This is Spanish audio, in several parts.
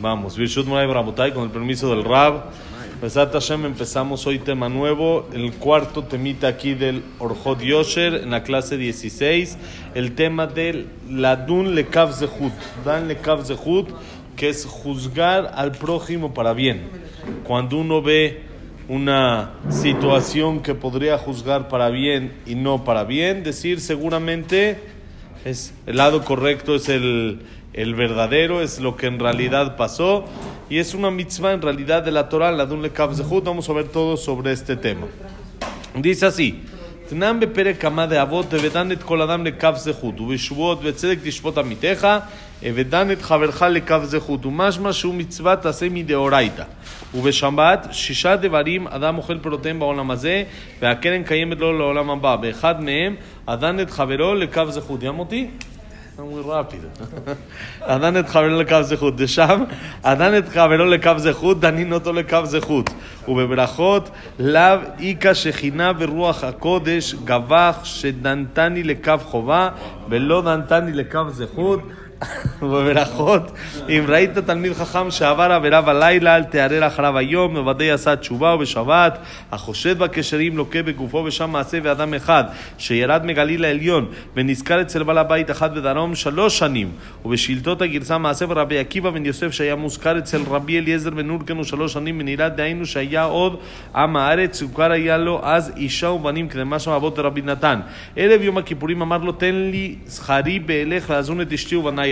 Vamos, Birshut Moray Brabotay, con el permiso del Rab. Besat Hashem, empezamos hoy tema nuevo, el cuarto temita aquí del Orjot Yosher, en la clase 16, el tema del Ladun Lekav Zehut, Dan Lekav Zehut, que es juzgar al prójimo para bien. Cuando uno ve una situación que podría juzgar para bien y no para bien, decir seguramente es el lado correcto es el, el verdadero, es lo que en realidad pasó y es una mitzvah en realidad de la Torah, la de un lekav zehut. Vamos a ver todo sobre este tema. Dice así. תנם בפרק כמה דאבות, ודן את כל אדם לקו זכות, ובשבועות וצדק תשפוט עמיתך, ודן את חברך לקו זכות, ומשמע שהוא מצווה תעשה מדאורייתא. ובשבת, שישה דברים אדם אוכל פירותיהם בעולם הזה, והקרן קיימת לו לעולם הבא. באחד מהם, אדן את חברו לקו זכות. ים אותי? rápido. Adán et חברו לקו זכות. דשם, אדן את חברו לקו זכות, דנין אותו לקו זכות. ובברכות, לאו איכא שכינה ברוח הקודש, גבח שדנתני לקו חובה, ולא דנתני לקו זכות. ובברכות, אם ראית תלמיד חכם שעבר עבירה בלילה, אל תערער אחריו היום, מוודא עשה תשובה ובשבת, החושד בקשרים לוקה בגופו ושם מעשה ואדם אחד, שירד מגליל העליון, ונזכר אצל בעל הבית אחד בדרום שלוש שנים, ובשאילתות הגרסה מעשה ורבי עקיבא בן יוסף שהיה מוזכר אצל רבי אליעזר בן אורקנו שלוש שנים בנהירה, דהיינו שהיה עוד עם הארץ, הוכר היה לו אז אישה ובנים כדמשמע אבות רבי נתן. ערב יום הכיפורים אמר לו, תן לי זכרי באלך לאזון את אשתי ובניי.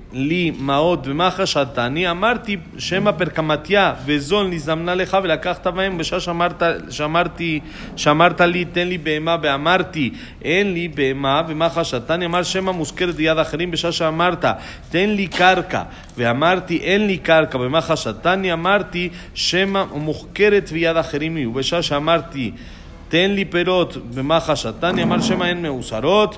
לי מעות ומה חשדתני, אמרתי שמא פרקמתיה וזול נזמנה לך ולקחת בהם בשעה שאמרת, שאמרתי, שאמרת לי תן לי בהמה ואמרתי אין לי בהמה ומה חשדתני, אמר שמא מוזכרת ביד אחרים בשעה שאמרת תן לי קרקע ואמרתי אין לי קרקע ומה חשדתני, אמרתי שמא מוחכרת ביד אחרים היא ובשעה שאמרתי תן לי פירות ומה חשדתני, אמר שמא הן מאוסרות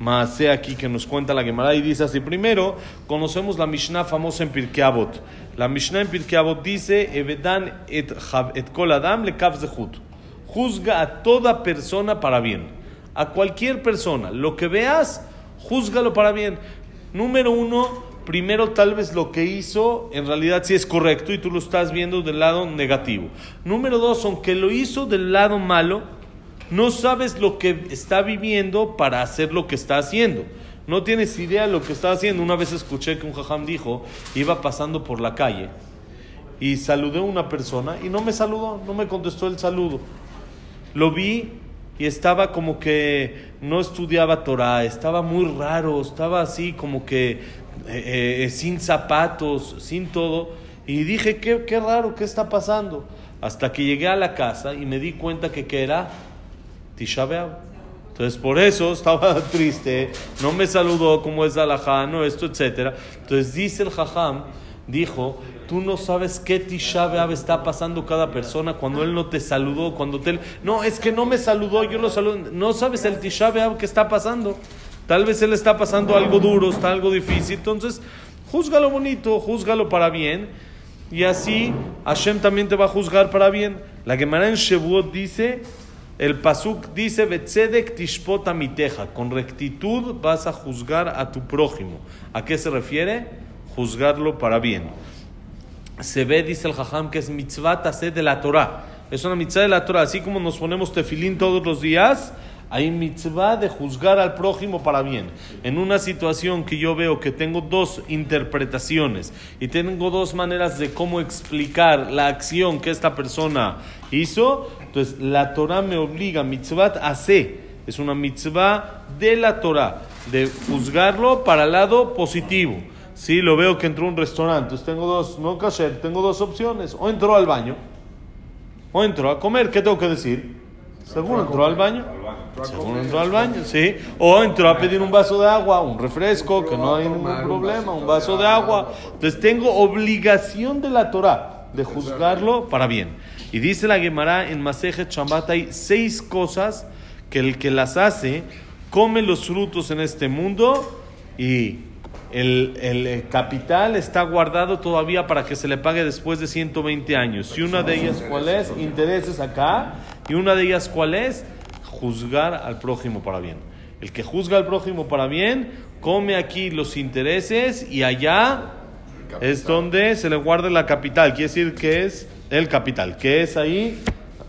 Maase aquí que nos cuenta la Gemara y dice así. Primero, conocemos la Mishnah famosa en Pirkei Avot. La Mishnah en Pirkei Avot dice, Evedan et, et kol adam le zehut. Juzga a toda persona para bien. A cualquier persona. Lo que veas, juzgalo para bien. Número uno, primero tal vez lo que hizo en realidad sí es correcto y tú lo estás viendo del lado negativo. Número dos, aunque lo hizo del lado malo, no sabes lo que está viviendo para hacer lo que está haciendo. No tienes idea de lo que está haciendo. Una vez escuché que un jajam dijo, iba pasando por la calle y saludé a una persona y no me saludó, no me contestó el saludo. Lo vi y estaba como que no estudiaba Torah, estaba muy raro, estaba así como que eh, eh, sin zapatos, sin todo. Y dije, ¿qué, qué raro, ¿qué está pasando? Hasta que llegué a la casa y me di cuenta que ¿qué era Tisha Entonces por eso estaba triste, no me saludó como es alajá, no esto, etc. Entonces dice el jajam, dijo, tú no sabes qué Tisha está pasando cada persona cuando él no te saludó, cuando te... No, es que no me saludó, yo lo saludo. No sabes el Tisha que está pasando. Tal vez él está pasando algo duro, está algo difícil. Entonces, juzgalo bonito, juzgalo para bien. Y así Hashem también te va a juzgar para bien. La Gemara en Shevuot dice el pasuk dice, Betzedek tishpota miteja, con rectitud vas a juzgar a tu prójimo. ¿A qué se refiere? Juzgarlo para bien. Se ve, dice el jajam, que es mitzvah tased de la Torah. Es una mitzvah de la Torah. Así como nos ponemos tefilín todos los días, hay mitzvah de juzgar al prójimo para bien. En una situación que yo veo que tengo dos interpretaciones y tengo dos maneras de cómo explicar la acción que esta persona hizo, entonces, la Torah me obliga, mitzvah hace, es una mitzvah de la Torah. de juzgarlo para el lado positivo. Si lo veo que entró a un restaurante, entonces tengo dos, no kasher, tengo dos opciones. O entró al baño, o entró a comer. ¿Qué tengo que decir? Según entró al baño. Entró al baño, sí. O entró a pedir un vaso de agua, un refresco, que no hay ningún problema, un vaso de agua. Entonces tengo obligación de la Torah de juzgarlo para bien. Y dice la Gemara en Maseje Chambat hay seis cosas que el que las hace come los frutos en este mundo y el, el, capital está guardado todavía para que se le pague después de 120 años. Y una de ellas, ¿cuál es? Intereses acá. Y una de ellas, ¿cuál es? Juzgar al prójimo para bien. El que juzga al prójimo para bien, come aquí los intereses y allá es donde se le guarda la capital. Quiere decir que es el capital, que es ahí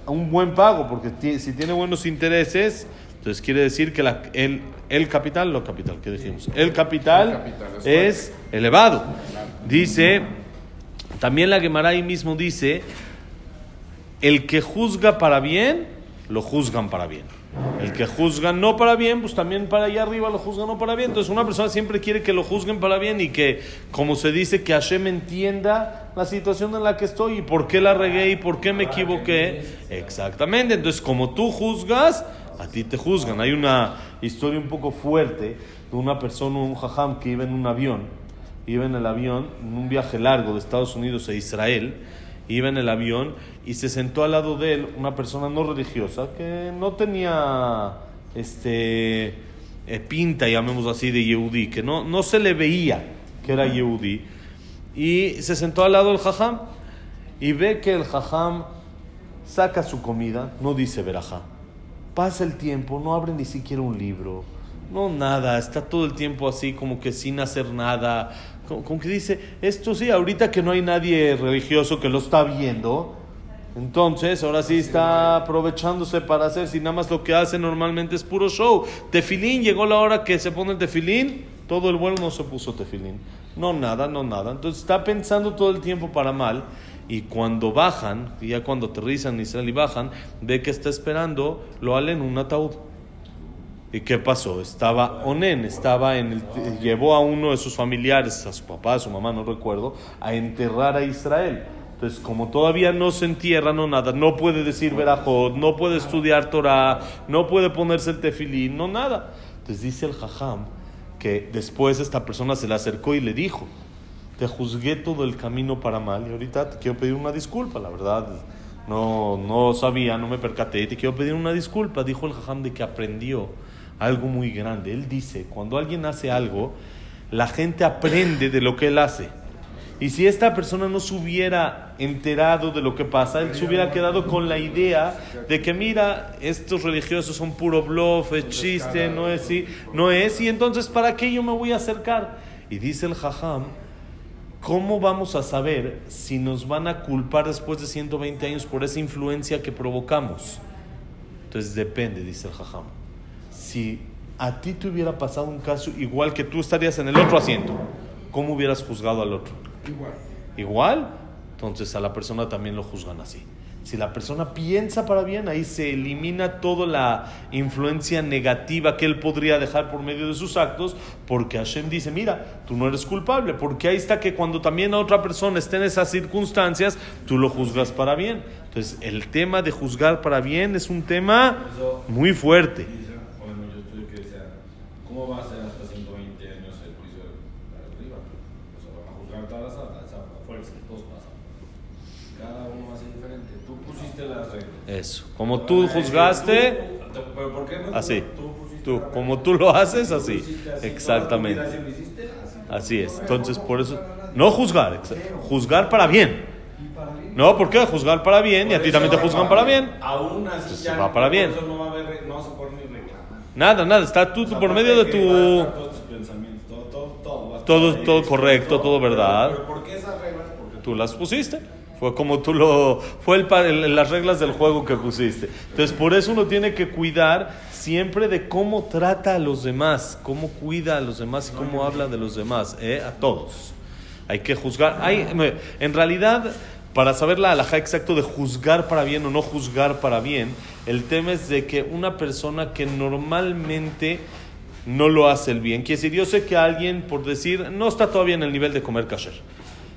un buen pago, porque si tiene buenos intereses, entonces quiere decir que la, el, el capital, lo capital, ¿qué dijimos? El capital, es, elevado. Dice, también la Gemara ahí mismo dice, el que juzga para bien, lo juzgan para bien. El que juzga no para bien, pues también para allá arriba lo juzgan no para bien. Entonces una persona siempre quiere que lo juzguen para bien y que, como se dice, que Hashem entienda la situación en la que estoy y por qué la regué y por qué me equivoqué. Exactamente. Entonces como tú juzgas, a ti te juzgan. Hay una historia un poco fuerte de una persona, un jajam, que iba en un avión, iba en el avión, en un viaje largo de Estados Unidos a Israel, iba en el avión y se sentó al lado de él una persona no religiosa que no tenía este eh, pinta, llamémoslo así, de Yehudi, que no, no se le veía que era Yehudi. Y se sentó al lado del jajam y ve que el jajam saca su comida, no dice verajá. Pasa el tiempo, no abre ni siquiera un libro, no nada, está todo el tiempo así como que sin hacer nada, como, que dice, esto sí, ahorita que no hay nadie religioso que lo está viendo, entonces ahora sí está aprovechándose para hacer, si nada más lo que hace normalmente es puro show. Tefilín, llegó la hora que se pone el tefilín, todo el vuelo no se puso tefilín. No, nada, no, nada. Entonces está pensando todo el tiempo para mal. Y cuando bajan, y ya cuando aterrizan Israel y bajan, ve que está esperando, lo en un ataúd. ¿Y qué pasó? Estaba Onen, estaba en el, llevó a uno de sus familiares, a su papá, a su mamá, no recuerdo, a enterrar a Israel. Entonces, como todavía no se entierra, no nada, no puede decir verajot, no puede estudiar Torah, no puede ponerse el tefilín, no nada. Entonces dice el jajam que después esta persona se le acercó y le dijo, te juzgué todo el camino para mal y ahorita te quiero pedir una disculpa, la verdad, no, no sabía, no me percaté, te quiero pedir una disculpa. Dijo el jajam de que aprendió algo muy grande. Él dice, cuando alguien hace algo, la gente aprende de lo que él hace. Y si esta persona no se hubiera enterado de lo que pasa, él se hubiera quedado con la idea de que, mira, estos religiosos son puro bluff, es chiste, no es, no es, y entonces, ¿para qué yo me voy a acercar? Y dice el jajam, ¿cómo vamos a saber si nos van a culpar después de 120 años por esa influencia que provocamos? Entonces depende, dice el jajam si a ti te hubiera pasado un caso igual que tú estarías en el otro asiento, ¿cómo hubieras juzgado al otro? Igual. Igual, entonces a la persona también lo juzgan así. Si la persona piensa para bien, ahí se elimina toda la influencia negativa que él podría dejar por medio de sus actos, porque Hashem dice, mira, tú no eres culpable, porque ahí está que cuando también a otra persona esté en esas circunstancias, tú lo juzgas para bien. Entonces, el tema de juzgar para bien es un tema muy fuerte. ¿Cómo va a ser hasta 120 años el juicio de arriba? O sea, van a juzgar todas las fuerzas, todos pasan. Cada uno va a ser diferente. Tú pusiste las reglas. Eso. Como tú juzgaste. ¿Pero por qué no? Así. Tú, como tú lo haces, así. Exactamente. Así es. Entonces, por eso. No juzgar, juzgar para bien. No, ¿por qué? Juzgar para bien y a ti también te juzgan para bien. Aún así va para bien. Nada, nada. Está tú, por medio de tu. Todo, todo, correcto, todo verdad. Pero, ¿por qué esas reglas? Porque Tú las pusiste. Fue como tú lo. Fue el, las reglas del juego que pusiste. Entonces, por eso uno tiene que cuidar siempre de cómo trata a los demás, cómo cuida a los demás y cómo habla de los demás, ¿eh? a todos. Hay que juzgar. Hay, en realidad, para saber la alhaja exacto de juzgar para bien o no juzgar para bien, el tema es de que una persona que normalmente no lo hace el bien. Quiere decir, yo sé que alguien, por decir, no está todavía en el nivel de comer kasher.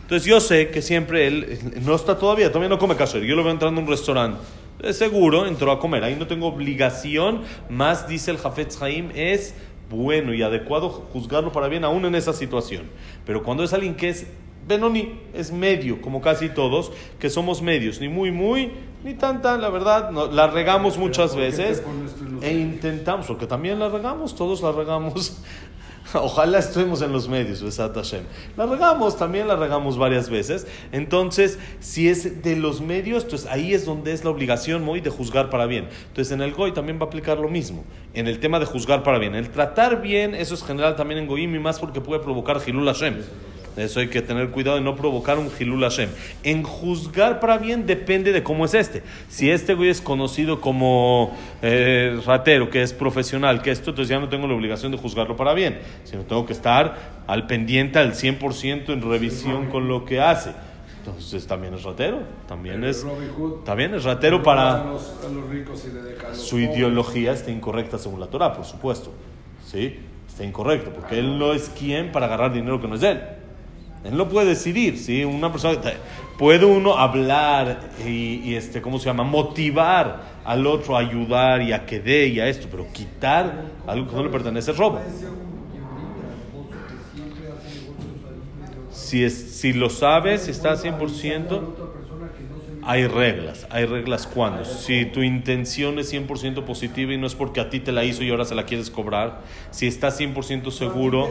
Entonces yo sé que siempre él eh, no está todavía, todavía no come kasher. Yo lo veo entrando a un restaurante. Es seguro, entró a comer. Ahí no tengo obligación. Más, dice el Jafetz Haim, es bueno y adecuado juzgarlo para bien aún en esa situación. Pero cuando es alguien que es Benoni, es medio, como casi todos, que somos medios, ni muy, muy, ni tanta, la verdad, no, la regamos muchas veces e intentamos, porque también la regamos, todos la regamos. Ojalá estemos en los medios, Besat Hashem. La regamos, también la regamos varias veces. Entonces, si es de los medios, entonces ahí es donde es la obligación muy de juzgar para bien. Entonces, en el Goy también va a aplicar lo mismo. En el tema de juzgar para bien. El tratar bien, eso es general también en Goyim y más porque puede provocar Hilul Hashem. Eso hay que tener cuidado de no provocar un Hilul Hashem. En juzgar para bien depende de cómo es este. Si este güey es conocido como eh, ratero, que es profesional, que esto, entonces ya no tengo la obligación de juzgarlo para bien, sino tengo que estar al pendiente al 100% en revisión con lo que hace. Entonces también es ratero, también es, también es ratero para... Su ideología está incorrecta según la Torah, por supuesto. ¿Sí? Está incorrecto, porque él no es quien para agarrar dinero que no es de él. Él no puede decidir, ¿sí? Una persona, puede uno hablar y, este, ¿cómo se llama? Motivar al otro a ayudar y a que dé y a esto, pero quitar algo que no le pertenece es robo. Si, es, si lo sabes, si está 100%, hay reglas. Hay reglas cuando. Si tu intención es 100% positiva y no es porque a ti te la hizo y ahora se la quieres cobrar, si estás 100% seguro,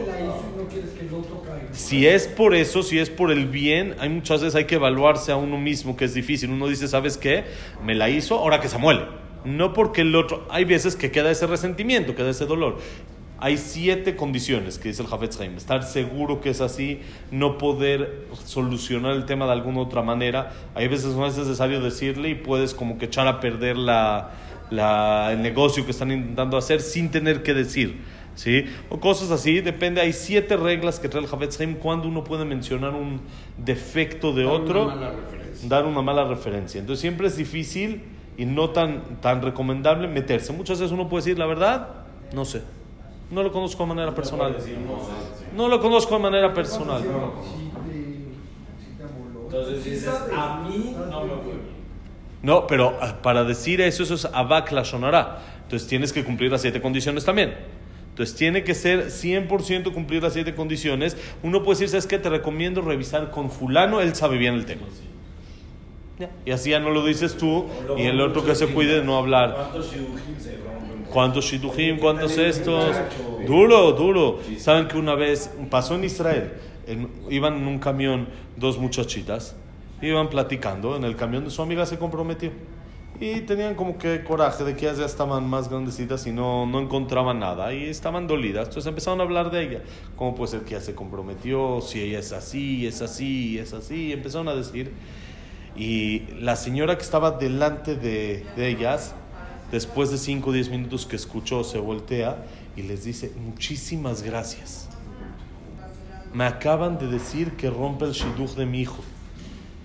si es por eso, si es por el bien, hay muchas veces hay que evaluarse a uno mismo, que es difícil. Uno dice, ¿sabes qué? Me la hizo, ahora que se muele. No porque el otro, hay veces que queda ese resentimiento, queda ese dolor. Hay siete condiciones que dice el Jafetz Haim. Estar seguro que es así, no poder solucionar el tema de alguna otra manera. Hay veces no es necesario decirle y puedes como que echar a perder la, la, el negocio que están intentando hacer sin tener que decir. ¿Sí? O cosas así, depende. Hay siete reglas que trae el Jafetz Haim cuando uno puede mencionar un defecto de dar otro, una dar una mala referencia. Entonces siempre es difícil y no tan, tan recomendable meterse. Muchas veces uno puede decir, la verdad, no sé. No lo conozco de manera personal. No lo conozco de manera personal. Entonces dices, a mí no me fue No, pero para decir eso, eso es abak la sonará. Entonces tienes que cumplir las siete condiciones también. Entonces tiene que ser 100% cumplir las siete condiciones. Uno puede decir, ¿sabes qué? Te recomiendo revisar con fulano, él sabe bien el tema. Y así ya no lo dices tú y el otro que se cuide de no hablar. ¿Cuántos se? ¿Cuántos shidujim? ¿Cuántos estos? Duro, duro. ¿Saben que una vez pasó en Israel? En, iban en un camión dos muchachitas, iban platicando, en el camión de su amiga se comprometió. Y tenían como que coraje de que ellas ya estaban más grandecitas y no, no encontraban nada. Y estaban dolidas. Entonces empezaron a hablar de ella. ¿Cómo puede ser que ella se comprometió? Si ella es así, es así, es así. Y empezaron a decir. Y la señora que estaba delante de, de ellas, después de 5 o 10 minutos que escuchó, se voltea y les dice, muchísimas gracias. Me acaban de decir que rompe el shidduch de mi hijo.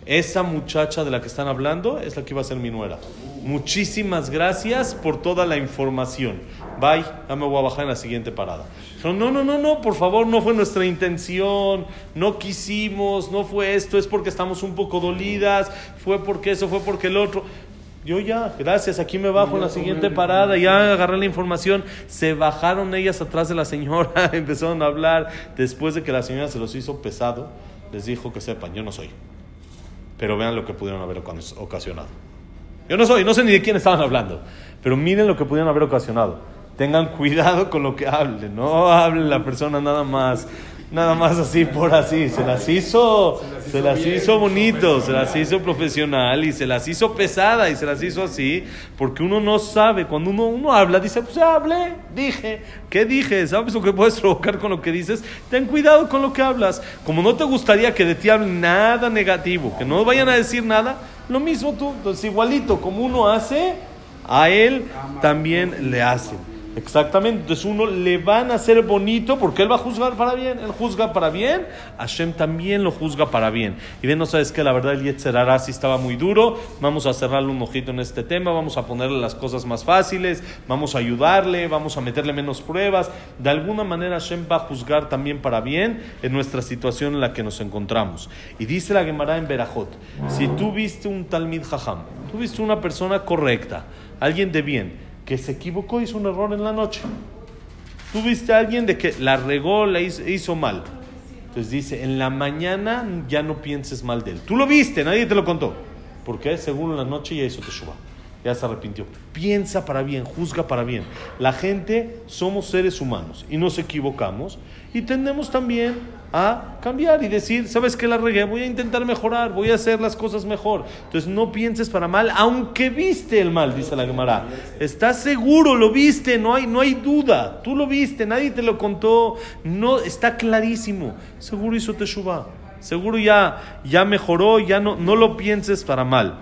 Esa muchacha de la que están hablando es la que iba a ser mi nuera. Muchísimas gracias por toda la información. Bye, ya me voy a bajar en la siguiente parada. No, no, no, no, no, por favor, no fue nuestra intención, no quisimos, no fue esto, es porque estamos un poco dolidas, fue porque eso, fue porque el otro. Yo ya, gracias, aquí me bajo en la siguiente parada, ya agarré la información, se bajaron ellas atrás de la señora, empezaron a hablar, después de que la señora se los hizo pesado, les dijo que sepan, yo no soy, pero vean lo que pudieron haber ocasionado. Yo no soy, no sé ni de quién estaban hablando, pero miren lo que pudieron haber ocasionado. Tengan cuidado con lo que hablen, no hable la persona nada más nada más así por así. Se las hizo, se las hizo bonito, se las hizo profesional y se las hizo pesada y se las hizo así, porque uno no sabe. Cuando uno, uno habla, dice, pues hablé, dije, ¿qué dije? ¿Sabes lo que puedes provocar con lo que dices? Ten cuidado con lo que hablas. Como no te gustaría que de ti hablen nada negativo, que no vayan a decir nada, lo mismo tú. Entonces, igualito, como uno hace, a él también le hacen. Exactamente, entonces uno le van a hacer bonito porque él va a juzgar para bien, él juzga para bien, Hashem también lo juzga para bien. Y bien, no sabes que la verdad el Yetzerará sí estaba muy duro, vamos a cerrarle un ojito en este tema, vamos a ponerle las cosas más fáciles, vamos a ayudarle, vamos a meterle menos pruebas. De alguna manera Hashem va a juzgar también para bien en nuestra situación en la que nos encontramos. Y dice la Gemara en Berajot, si tú viste un Talmid Jajam, tú viste una persona correcta, alguien de bien, que se equivocó, hizo un error en la noche. Tú viste a alguien de que la regó, la hizo, mal. Entonces dice, en la mañana ya no pienses mal de él. Tú lo viste, nadie te lo contó. Porque según la noche ya hizo teshuva. Ya se arrepintió. Piensa para bien, juzga para bien. La gente somos seres humanos y nos equivocamos y tendemos también a cambiar y decir, ¿sabes qué la regué? Voy a intentar mejorar, voy a hacer las cosas mejor. Entonces no pienses para mal, aunque viste el mal, dice la Gemara. Estás seguro, lo viste, no hay, no hay duda. Tú lo viste, nadie te lo contó, no, está clarísimo. Seguro hizo Teshuvah, seguro ya, ya mejoró, ya no, no lo pienses para mal.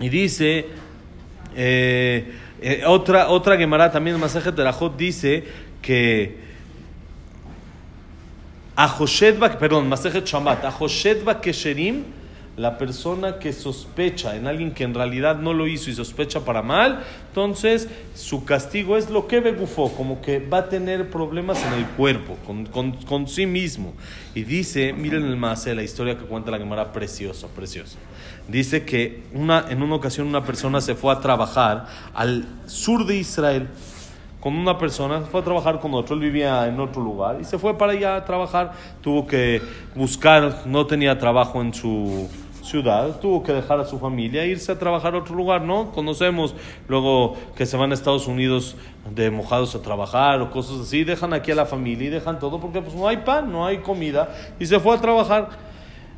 Y dice, eh, eh, otra, otra Gemara también, Masaje Terajot, dice que Ajoshetba, perdón, Masejet Shambat, Ajoshetba Kesherim, la persona que sospecha en alguien que en realidad no lo hizo y sospecha para mal, entonces su castigo es lo que begufó, como que va a tener problemas en el cuerpo, con, con, con sí mismo. Y dice, miren el Maase, la historia que cuenta la Gemara, preciosa, preciosa. Dice que una, en una ocasión una persona se fue a trabajar al sur de Israel con una persona, fue a trabajar con otro, él vivía en otro lugar y se fue para allá a trabajar, tuvo que buscar, no tenía trabajo en su tuvo que dejar a su familia e irse a trabajar a otro lugar, ¿no? Conocemos luego que se van a Estados Unidos de mojados a trabajar o cosas así, dejan aquí a la familia y dejan todo porque pues no hay pan, no hay comida y se fue a trabajar.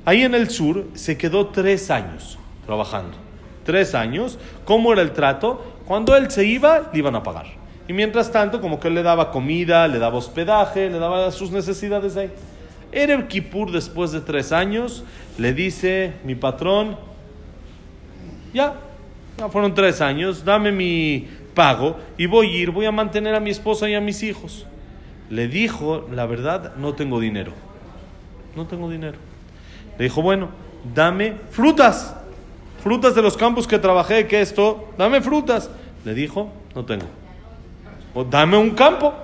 Ahí en el sur se quedó tres años trabajando, tres años. ¿Cómo era el trato? Cuando él se iba, le iban a pagar. Y mientras tanto, como que él le daba comida, le daba hospedaje, le daba sus necesidades ahí. Era Kippur después de tres años, le dice mi patrón, ya, ya fueron tres años, dame mi pago y voy a ir, voy a mantener a mi esposa y a mis hijos. Le dijo, la verdad, no tengo dinero. No tengo dinero. Le dijo, bueno, dame frutas. Frutas de los campos que trabajé, que esto, dame frutas. Le dijo, no tengo. O dame un campo,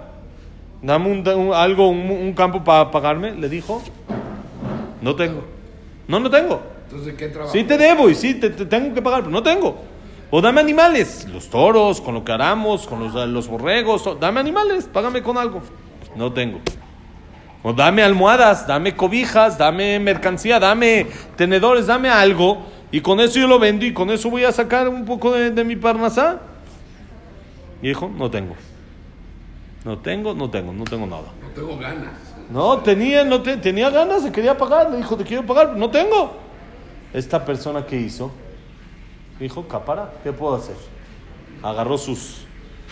dame un, algo, un, campo para pagarme. Le dijo, no tengo. No, no tengo. Entonces, ¿qué trabajo? Sí te debo y sí te, tengo que pagar, pero no tengo. O dame animales, los toros, con lo que haramos, con los, los borregos, dame animales, págame con algo. No tengo. O dame almohadas, dame cobijas, dame mercancía, dame tenedores, dame algo. Y con eso yo lo vendo y con eso voy a sacar un poco de, de mi parnasá. Y dijo, no tengo. No tengo, no tengo, no tengo nada. No tengo ganas. No, tenía, no tenía ganas, se quería pagar. Le dijo, te quiero pagar, no tengo. Esta persona que hizo, dijo, capara, ¿qué puedo hacer? Agarró sus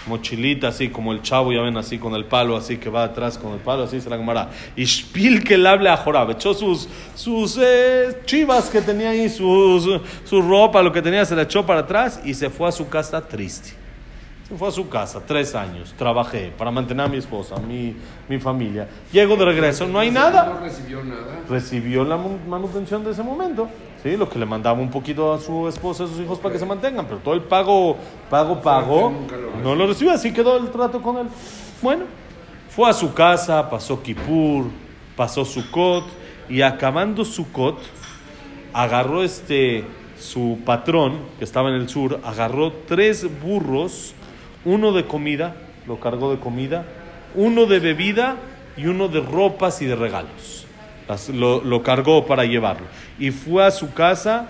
mochilitas así como el chavo, ya ven así con el palo, así que va atrás con el palo, así se la cámara. Y Spil que le hable a Jorab, echó sus, sus eh, chivas que tenía ahí, sus, su ropa, lo que tenía, se la echó para atrás y se fue a su casa triste. Se fue a su casa, tres años, trabajé para mantener a mi esposa, mi, mi familia. Llego de regreso, no hay nada. No recibió nada. Recibió la manutención de ese momento, ¿sí? Lo que le mandaba un poquito a su esposa y a sus hijos para que se mantengan, pero todo el pago, pago, pago, no lo recibió, así quedó el trato con él. Bueno, fue a su casa, pasó Kippur, pasó Sukkot, y acabando Sukkot, agarró este, su patrón, que estaba en el sur, agarró tres burros uno de comida, lo cargó de comida, uno de bebida y uno de ropas y de regalos. lo, cargó para llevarlo. Y fue a su casa,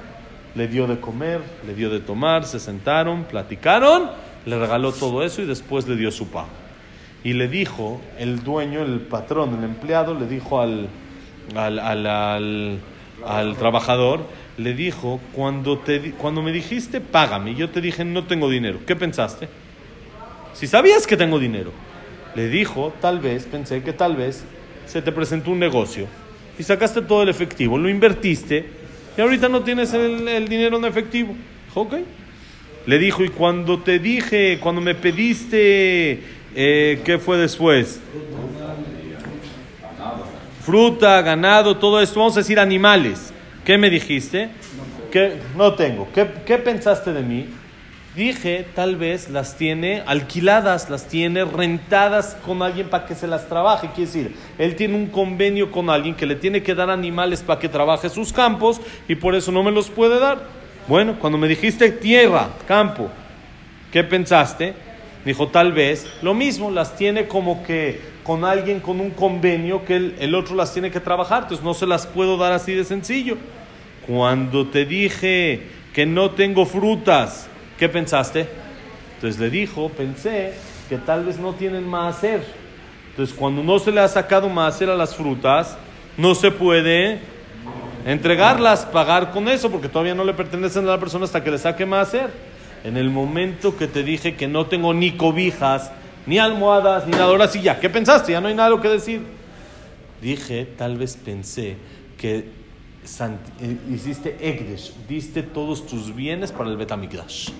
le dio de comer, le dio de tomar, se sentaron, platicaron, le regaló todo eso y después le dio su pago. Y le dijo, el dueño, el patrón, el empleado, le dijo al, al, al, al trabajador, le dijo, cuando, te, cuando me dijiste, págame, yo te dije, no tengo dinero, ¿qué pensaste? Si sabías que tengo dinero, le dijo, tal vez, pensé que tal vez se te presentó un negocio y sacaste todo el efectivo, lo invertiste y ahorita no tienes el, dinero en efectivo. Dijo, ok. Le dijo, y cuando te dije, cuando me pediste Eh, ¿Qué fue después? Fruta, ganado, todo esto. Vamos a decir animales. ¿Qué me dijiste? ¿Qué? No tengo. ¿Qué, ¿Qué pensaste de mí? Dije, tal vez las tiene alquiladas, las tiene rentadas con alguien para que se las trabaje. Quiere decir, él tiene un convenio con alguien que le tiene que dar animales para que trabaje sus campos y por eso no me los puede dar. Bueno, cuando me dijiste tierra, campo, ¿qué pensaste? Dijo, tal vez lo mismo, las tiene como que con alguien con un convenio que el, el otro las tiene que trabajar, entonces no se las puedo dar así de sencillo. Cuando te dije que no tengo frutas, ¿qué pensaste? Entonces le dijo, pensé que tal vez no tienen más hacer. Entonces cuando no se le ha sacado más hacer a las frutas, no se puede entregarlas, pagar con eso, porque todavía no le pertenecen a la persona hasta que le saque más hacer. En el momento que te dije que no tengo ni cobijas, ni almohadas, ni nada, ahora sí ya, ¿qué pensaste? Ya no hay nada lo que decir. Dije, tal vez pensé que hiciste Egdesh, diste todos tus bienes para el Betamigdash.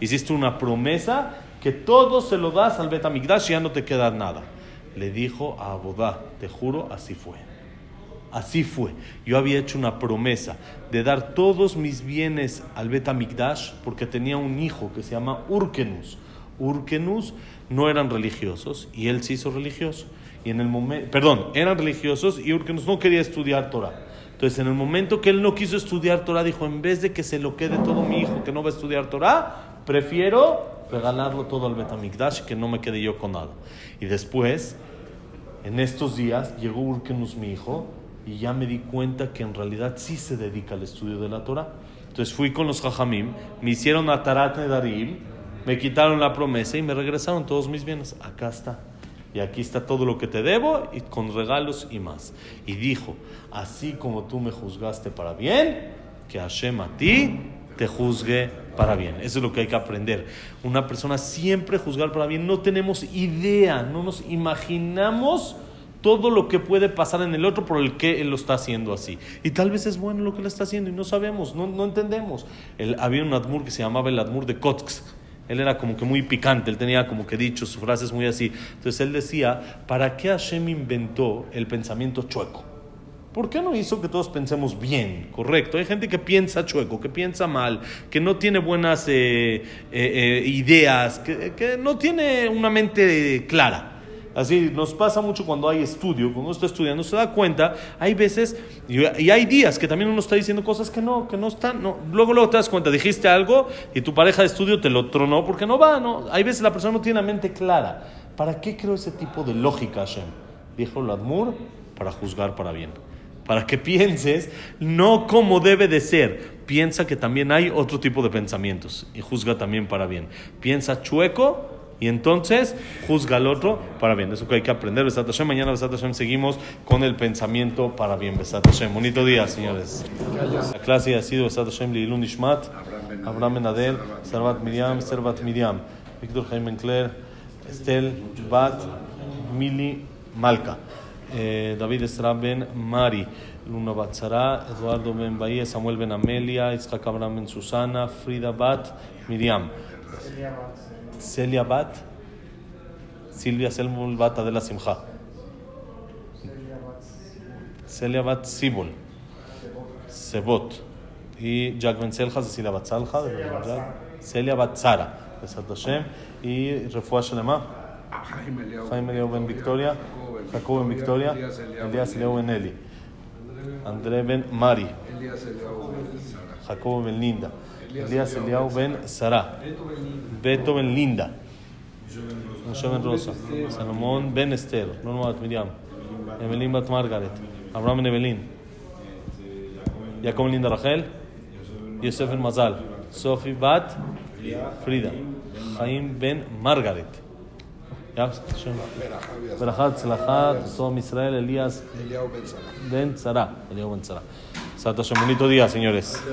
Hiciste una promesa que todo se lo das al Betamigdash y ya no te queda nada. Le dijo a Abodá, te juro, así fue. Así fue. Yo había hecho una promesa de dar todos mis bienes al Betamigdash porque tenía un hijo que se llama Urkenus. Urkenus no eran religiosos y él se hizo religioso. Y en el momento, perdón, eran religiosos y Urkenus no quería estudiar Torah. Entonces, en el momento que él no quiso estudiar Torah, dijo, en vez de que se lo quede todo mi hijo que no va a estudiar Torah, prefiero regalarlo todo al Betamigdash y que no me quede yo con nada. Y después, en estos días, llegó Urkenus, mi hijo, y ya me di cuenta que en realidad sí se dedica al estudio de la Torah. Entonces fui con los Jajamim, me hicieron Atarat Nedarim, me quitaron la promesa y me regresaron todos mis bienes. Acá está. Y aquí está todo lo que te debo y con regalos y más. Y dijo, así como tú me juzgaste para bien, que Hashem a ti te juzgue para bien. Eso es lo que hay que aprender. Una persona siempre juzgar para bien. No tenemos idea, no nos imaginamos todo lo que puede pasar en el otro por el que él lo está haciendo así. Y tal vez es bueno lo que le está haciendo y no sabemos, no, no entendemos. El, había un Admur que se llamaba el Admur de Kotsk. Él era como que muy picante, él tenía como que dicho sus frases muy así. Entonces él decía, ¿para qué Hashem inventó el pensamiento chueco? ¿Por qué no hizo que todos pensemos bien, correcto? Hay gente que piensa chueco, que piensa mal, que no tiene buenas eh, eh, eh, ideas, que, que no tiene una mente clara. Así nos pasa mucho cuando hay estudio, cuando uno está estudiando, se da cuenta, hay veces, y, hay días que también uno está diciendo cosas que no, que no están, no. Luego, luego te das cuenta, dijiste algo y tu pareja de estudio te lo tronó porque no va, no. Hay veces la persona no tiene la mente clara. ¿Para qué creo ese tipo de lógica, Hashem? Dijo Ladmur, para juzgar para bien. Para que pienses no como debe de ser. Piensa que también hay otro tipo de pensamientos y juzga también para bien. Piensa chueco y entonces juzga al otro para bien. Eso que hay que aprender. Besat Hashem. Mañana Besat Hashem seguimos con el pensamiento para bien. Besat Hashem. Bonito día, señores. La clase ha sido Besat Hashem Lilun Ishmat, Abraham Ben Adel, Servat Miriam, Servat Miriam, Víctor Jaime Encler, Estel Bat Mili Malca. Eh, David Esra Ben Mari, Luna Batzara, Eduardo Ben Bahía, Samuel Ben Amelia, Itzhak Abraham Ben Susana, Frida Bat Miriam. Celia Bat, Silvia Selmul Bat Adela Simcha. Celia Bat Sibol, Sebot. Y Jack Ben Selja, Cecilia Bat Salja. Celia Bat Zara, Besat Hashem. Y Refuah Shalema, Jaime Leo Ben Victoria, Jacobo Ben Victoria, Elías Leo Ben Eli, André Ben Mari, Sara. Jacobo Ben Linda, Elías Eliao Ben Sara, Beto Ben Linda, Moshe Ben Rosa, Salomón Ben Esther, Norma Bat Miriam, Evelyn Bat Margaret, Abraham Ben Evelyn, Jacob Ben Linda Rachel, Yosef Ben Mazal, Sofi Bat Frida, Chaim Ben Margaret. Ya, Hashem. Vera Javier. ברכה, הצלחה, תום ישראל, אליאס Eliao Ben Sara. Ben Tzara, Eliao Ben Tzara. Santo Bonito día, señores.